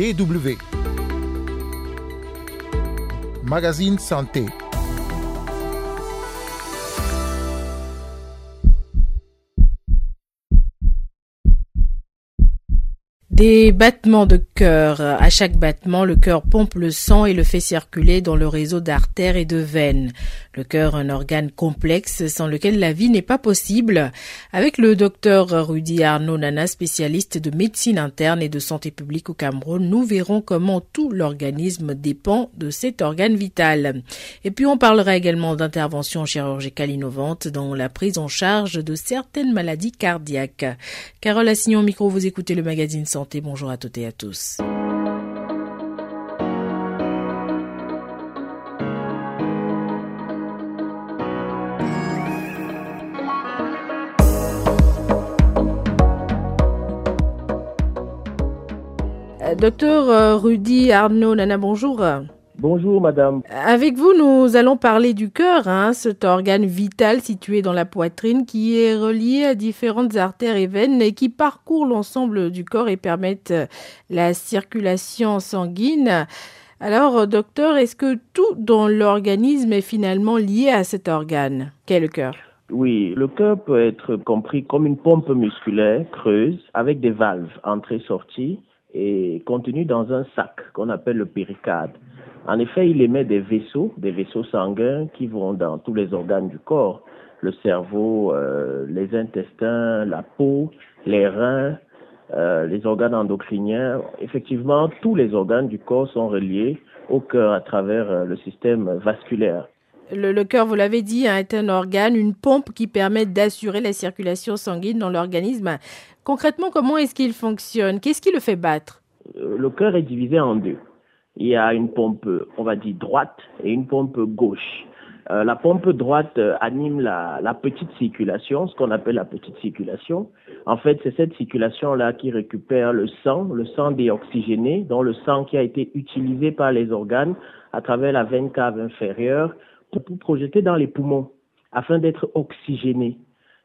DW. Magazine Santé. Des battements de cœur. À chaque battement, le cœur pompe le sang et le fait circuler dans le réseau d'artères et de veines. Le cœur, un organe complexe sans lequel la vie n'est pas possible. Avec le docteur Rudy Arnaud Nana, spécialiste de médecine interne et de santé publique au Cameroun, nous verrons comment tout l'organisme dépend de cet organe vital. Et puis on parlera également d'interventions chirurgicales innovantes dans la prise en charge de certaines maladies cardiaques. Carole Assignon micro, vous écoutez le magazine Santé bonjour à toutes et à tous. Euh, docteur euh, Rudy Arnaud Nana, bonjour. Bonjour madame. Avec vous, nous allons parler du cœur, hein, cet organe vital situé dans la poitrine qui est relié à différentes artères et veines et qui parcourt l'ensemble du corps et permettent la circulation sanguine. Alors, docteur, est-ce que tout dans l'organisme est finalement lié à cet organe? Qu'est le cœur? Oui, le cœur peut être compris comme une pompe musculaire creuse avec des valves entrée-sortie et contenu dans un sac qu'on appelle le péricarde. En effet, il émet des vaisseaux, des vaisseaux sanguins qui vont dans tous les organes du corps, le cerveau, euh, les intestins, la peau, les reins, euh, les organes endocriniens. Effectivement, tous les organes du corps sont reliés au cœur à travers euh, le système vasculaire. Le, le cœur, vous l'avez dit, hein, est un organe, une pompe qui permet d'assurer la circulation sanguine dans l'organisme. Concrètement, comment est-ce qu'il fonctionne? Qu'est-ce qui le fait battre? Le cœur est divisé en deux il y a une pompe, on va dire, droite et une pompe gauche. Euh, la pompe droite euh, anime la, petite circulation, ce qu'on appelle la petite circulation. En fait, c'est cette circulation-là qui récupère le sang, le sang déoxygéné, dont le sang qui a été utilisé par les organes à travers la veine cave inférieure pour, pour projeter dans les poumons afin d'être oxygéné.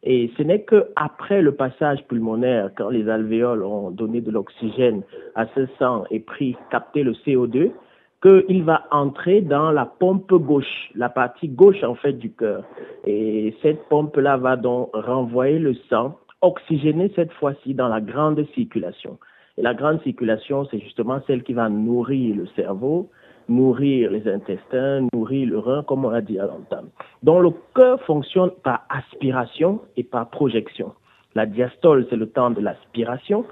Et ce n'est qu'après le passage pulmonaire, quand les alvéoles ont donné de l'oxygène à ce sang et pris, capté le CO2, qu'il va entrer dans la pompe gauche, la partie gauche en fait du cœur. Et cette pompe-là va donc renvoyer le sang, oxygéné cette fois-ci dans la grande circulation. Et la grande circulation, c'est justement celle qui va nourrir le cerveau, nourrir les intestins, nourrir le rein, comme on a dit à l'entame. Donc le cœur fonctionne par aspiration et par projection. La diastole, c'est le temps de l'aspiration.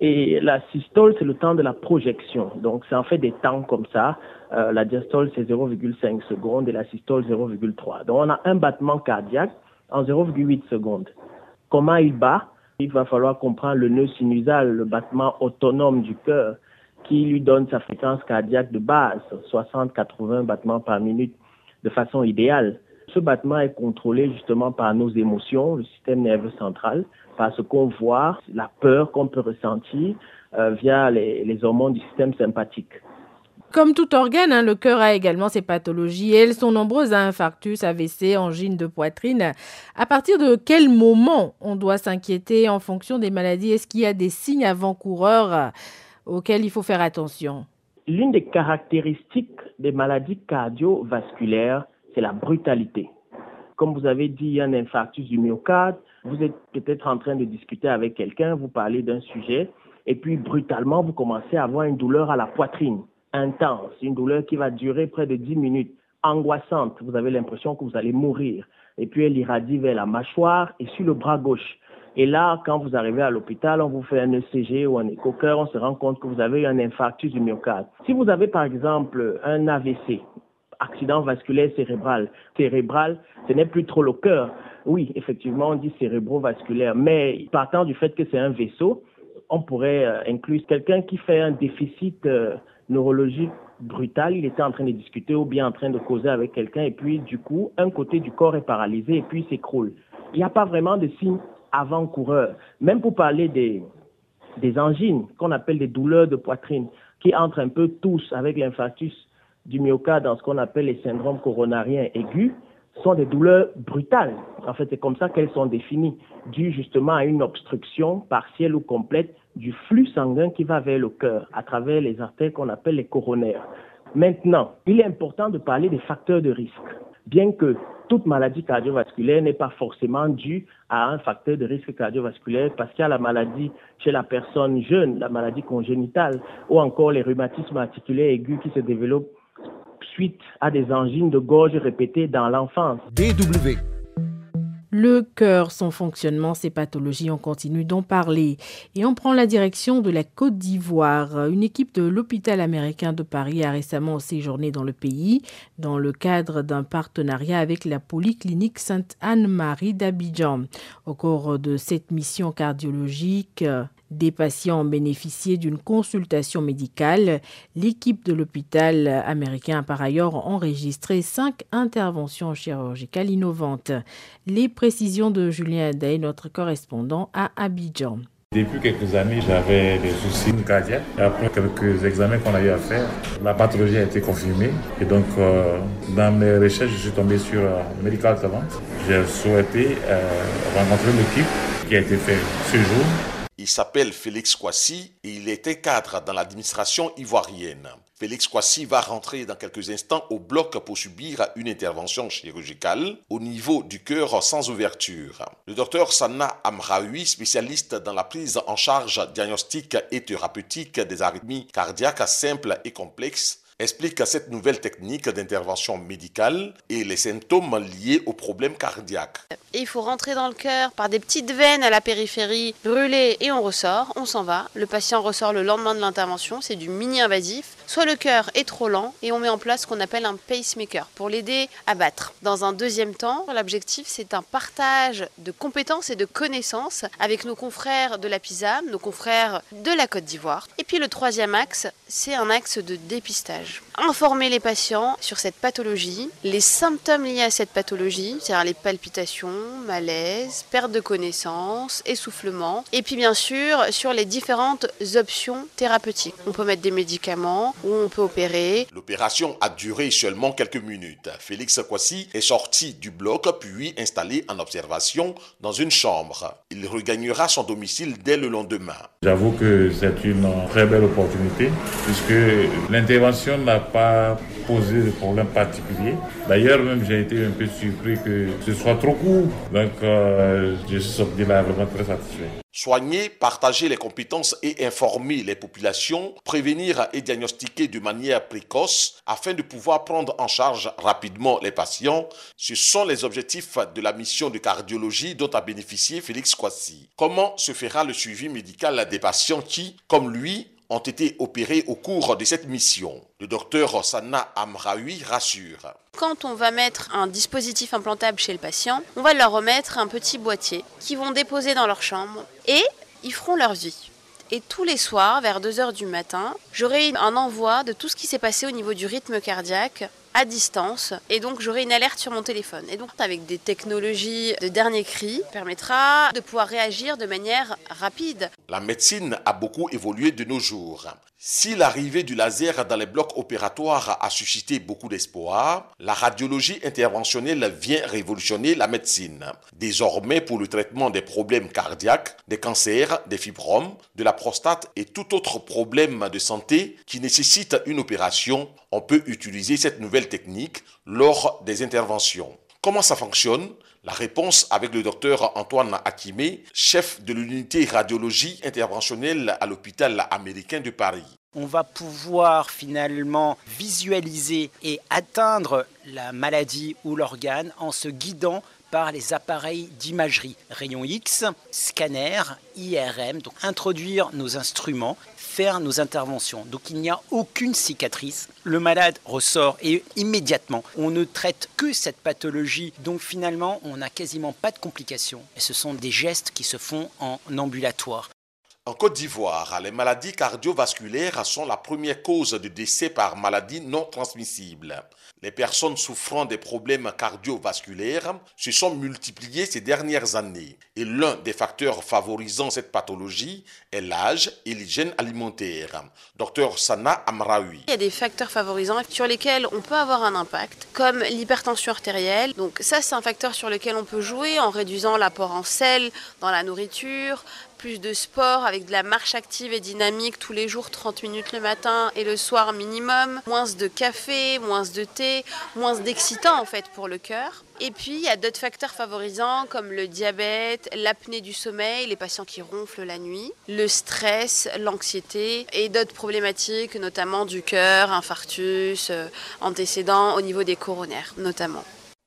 Et la systole, c'est le temps de la projection. Donc, c'est en fait des temps comme ça. Euh, la diastole, c'est 0,5 secondes et la systole, 0,3. Donc, on a un battement cardiaque en 0,8 secondes. Comment il bat? Il va falloir comprendre le nœud sinusal, le battement autonome du cœur qui lui donne sa fréquence cardiaque de base, 60-80 battements par minute, de façon idéale. Ce battement est contrôlé justement par nos émotions, le système nerveux central, par ce qu'on voit, la peur qu'on peut ressentir euh, via les, hormones du système sympathique. Comme tout organe, hein, le cœur a également ses pathologies et elles sont nombreuses, à infarctus, AVC, angine de poitrine. À partir de quel moment on doit s'inquiéter en fonction des maladies? Est-ce qu'il y a des signes avant-coureurs? Auxquels il faut faire attention L'une des caractéristiques des maladies cardiovasculaires, c'est la brutalité. Comme vous avez dit, un infarctus du myocarde, vous êtes peut-être en train de discuter avec quelqu'un, vous parlez d'un sujet, et puis brutalement, vous commencez à avoir une douleur à la poitrine, intense, une douleur qui va durer près de 10 minutes, angoissante, vous avez l'impression que vous allez mourir, et puis elle irradie vers la mâchoire et sur le bras gauche. Et là, quand vous arrivez à l'hôpital, on vous fait un ECG ou un écho-cœur, on se rend compte que vous avez un infarctus du myocarde. Si vous avez par exemple un AVC, accident vasculaire cérébral, cérébral, ce n'est plus trop le cœur. Oui, effectivement, on dit cérébrovasculaire, mais partant du fait que c'est un vaisseau, on pourrait euh, inclure quelqu'un qui fait un déficit euh, neurologique brutal, il était en train de discuter ou bien en train de causer avec quelqu'un et puis du coup, un côté du corps est paralysé et puis s'écroule. Il n'y a pas vraiment de signe avant-coureurs. Même pour parler des, des angines, qu'on appelle des douleurs de poitrine, qui entrent un peu tous avec l'infarctus du myocarde dans ce qu'on appelle les syndromes coronariens aigus, sont des douleurs brutales. En fait, c'est comme ça qu'elles sont définies, dues justement à une obstruction partielle ou complète du flux sanguin qui va vers le cœur à travers les artères qu'on appelle les coronaires. Maintenant, il est important de parler des facteurs de risque. Bien que toute maladie cardiovasculaire n'est pas forcément due à un facteur de risque cardiovasculaire parce qu'il y a la maladie chez la personne jeune, la maladie congénitale ou encore les rhumatismes articulaires aigus qui se développent suite à des angines de gorge répétées dans l'enfance. DW le cœur, son fonctionnement, ses pathologies, on continue d'en parler. Et on prend la direction de la Côte d'Ivoire. Une équipe de l'hôpital américain de Paris a récemment séjourné dans le pays dans le cadre d'un partenariat avec la polyclinique Sainte-Anne-Marie d'Abidjan. Au cours de cette mission cardiologique, des patients ont bénéficié d'une consultation médicale. L'équipe de l'hôpital américain a par ailleurs enregistré cinq interventions chirurgicales innovantes. Les précisions de Julien Day, notre correspondant à Abidjan. Depuis quelques années, j'avais des soucis cardiaques. Après quelques examens qu'on a eu à faire, la pathologie a été confirmée. Et donc, euh, dans mes recherches, je suis tombé sur euh, Medical Talent. J'ai souhaité euh, rencontrer l'équipe qui a été faite ce jour il s'appelle Félix Kwasi et il était cadre dans l'administration ivoirienne. Félix Kwasi va rentrer dans quelques instants au bloc pour subir une intervention chirurgicale au niveau du cœur sans ouverture. Le docteur Sanna Amraoui, spécialiste dans la prise en charge diagnostique et thérapeutique des arythmies cardiaques simples et complexes, explique cette nouvelle technique d'intervention médicale et les symptômes liés aux problèmes cardiaques. il faut rentrer dans le cœur par des petites veines à la périphérie, brûler et on ressort, on s'en va. Le patient ressort le lendemain de l'intervention, c'est du mini-invasif. Soit le cœur est trop lent et on met en place ce qu'on appelle un pacemaker pour l'aider à battre. Dans un deuxième temps, l'objectif c'est un partage de compétences et de connaissances avec nos confrères de la PISA, nos confrères de la Côte d'Ivoire. Et puis le troisième axe, c'est un axe de dépistage. Informer les patients sur cette pathologie, les symptômes liés à cette pathologie, c'est-à-dire les palpitations, malaise, perte de connaissance, essoufflement, et puis bien sûr sur les différentes options thérapeutiques. On peut mettre des médicaments, où on peut opérer. L'opération a duré seulement quelques minutes. Félix Kwasi est sorti du bloc puis installé en observation dans une chambre. Il regagnera son domicile dès le lendemain. J'avoue que c'est une très belle opportunité puisque l'intervention n'a pas posé de problème particulier. D'ailleurs, même j'ai été un peu surpris que ce soit trop court. Donc, euh, je suis sorti là vraiment très satisfait. Soigner, partager les compétences et informer les populations, prévenir et diagnostiquer de manière précoce afin de pouvoir prendre en charge rapidement les patients, ce sont les objectifs de la mission de cardiologie dont a bénéficié Félix Kwasi. Comment se fera le suivi médical des patients qui, comme lui, ont été opérés au cours de cette mission. Le docteur Sanna Amraoui rassure. Quand on va mettre un dispositif implantable chez le patient, on va leur remettre un petit boîtier qu'ils vont déposer dans leur chambre et ils feront leur vie. Et tous les soirs, vers 2h du matin, j'aurai un envoi de tout ce qui s'est passé au niveau du rythme cardiaque à distance et donc j'aurai une alerte sur mon téléphone. Et donc avec des technologies de dernier cri permettra de pouvoir réagir de manière rapide. La médecine a beaucoup évolué de nos jours. Si l'arrivée du laser dans les blocs opératoires a suscité beaucoup d'espoir, la radiologie interventionnelle vient révolutionner la médecine. Désormais, pour le traitement des problèmes cardiaques, des cancers, des fibromes, de la prostate et tout autre problème de santé qui nécessite une opération, on peut utiliser cette nouvelle technique lors des interventions. Comment ça fonctionne? La réponse avec le docteur Antoine Akimé, chef de l'unité radiologie interventionnelle à l'hôpital américain de Paris. On va pouvoir finalement visualiser et atteindre la maladie ou l'organe en se guidant par les appareils d'imagerie, rayons X, scanner, IRM, donc introduire nos instruments faire nos interventions. Donc il n'y a aucune cicatrice. Le malade ressort et immédiatement, on ne traite que cette pathologie. Donc finalement, on n'a quasiment pas de complications. Et ce sont des gestes qui se font en ambulatoire. En Côte d'Ivoire, les maladies cardiovasculaires sont la première cause de décès par maladie non transmissible. Les personnes souffrant des problèmes cardiovasculaires se sont multipliées ces dernières années et l'un des facteurs favorisant cette pathologie est l'âge et l'hygiène alimentaire. Docteur Sana Amraoui. Il y a des facteurs favorisants sur lesquels on peut avoir un impact, comme l'hypertension artérielle. Donc ça, c'est un facteur sur lequel on peut jouer en réduisant l'apport en sel dans la nourriture, plus de sport avec de la marche active et dynamique tous les jours, 30 minutes le matin et le soir minimum, moins de café, moins de thé, moins d'excitants en fait pour le cœur. Et puis il y a d'autres facteurs favorisants comme le diabète, l'apnée du sommeil, les patients qui ronflent la nuit, le stress, l'anxiété et d'autres problématiques notamment du cœur, infarctus, euh, antécédents au niveau des coronaires notamment.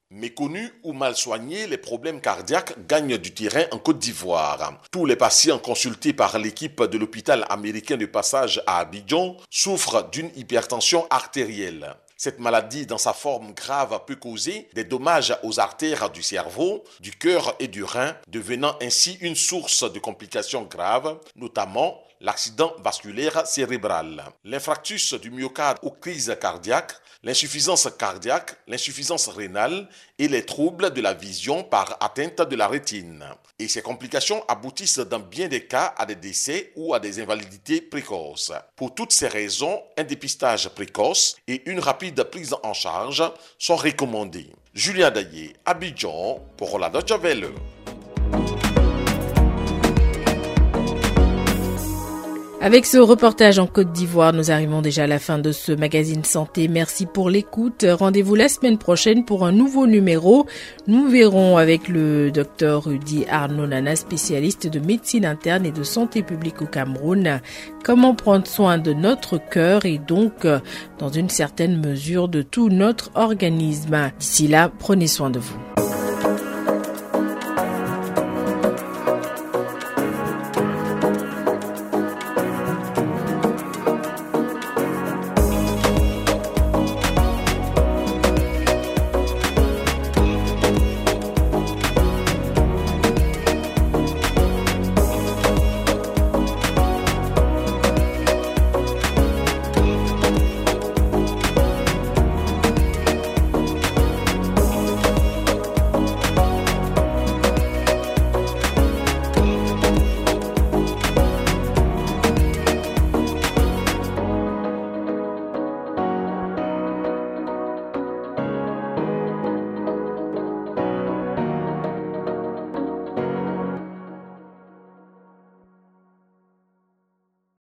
Méconnus ou mal soignés, les problèmes cardiaques gagnent du terrain en Côte d'Ivoire. Tous les patients consultés par l'équipe de l'hôpital américain de passage à Abidjan souffrent d'une hypertension artérielle. Cette maladie, dans sa forme grave, peut causer des dommages aux artères du cerveau, du cœur et du rein, devenant ainsi une source de complications graves, notamment l'accident vasculaire cérébral, l'infractus du myocarde ou crise cardiaque, l'insuffisance cardiaque, l'insuffisance rénale et les troubles de la vision par atteinte de la rétine. Et ces complications aboutissent dans bien des cas à des décès ou à des invalidités précoces. Pour toutes ces raisons, un dépistage précoce et une rapide prise en charge sont recommandés. Julien Daillé, Abidjan, pour la Deutsche Welle. Avec ce reportage en Côte d'Ivoire, nous arrivons déjà à la fin de ce magazine santé. Merci pour l'écoute. Rendez-vous la semaine prochaine pour un nouveau numéro. Nous verrons avec le docteur Rudy Arnaud Nana, spécialiste de médecine interne et de santé publique au Cameroun, comment prendre soin de notre cœur et donc, dans une certaine mesure, de tout notre organisme. D'ici là, prenez soin de vous.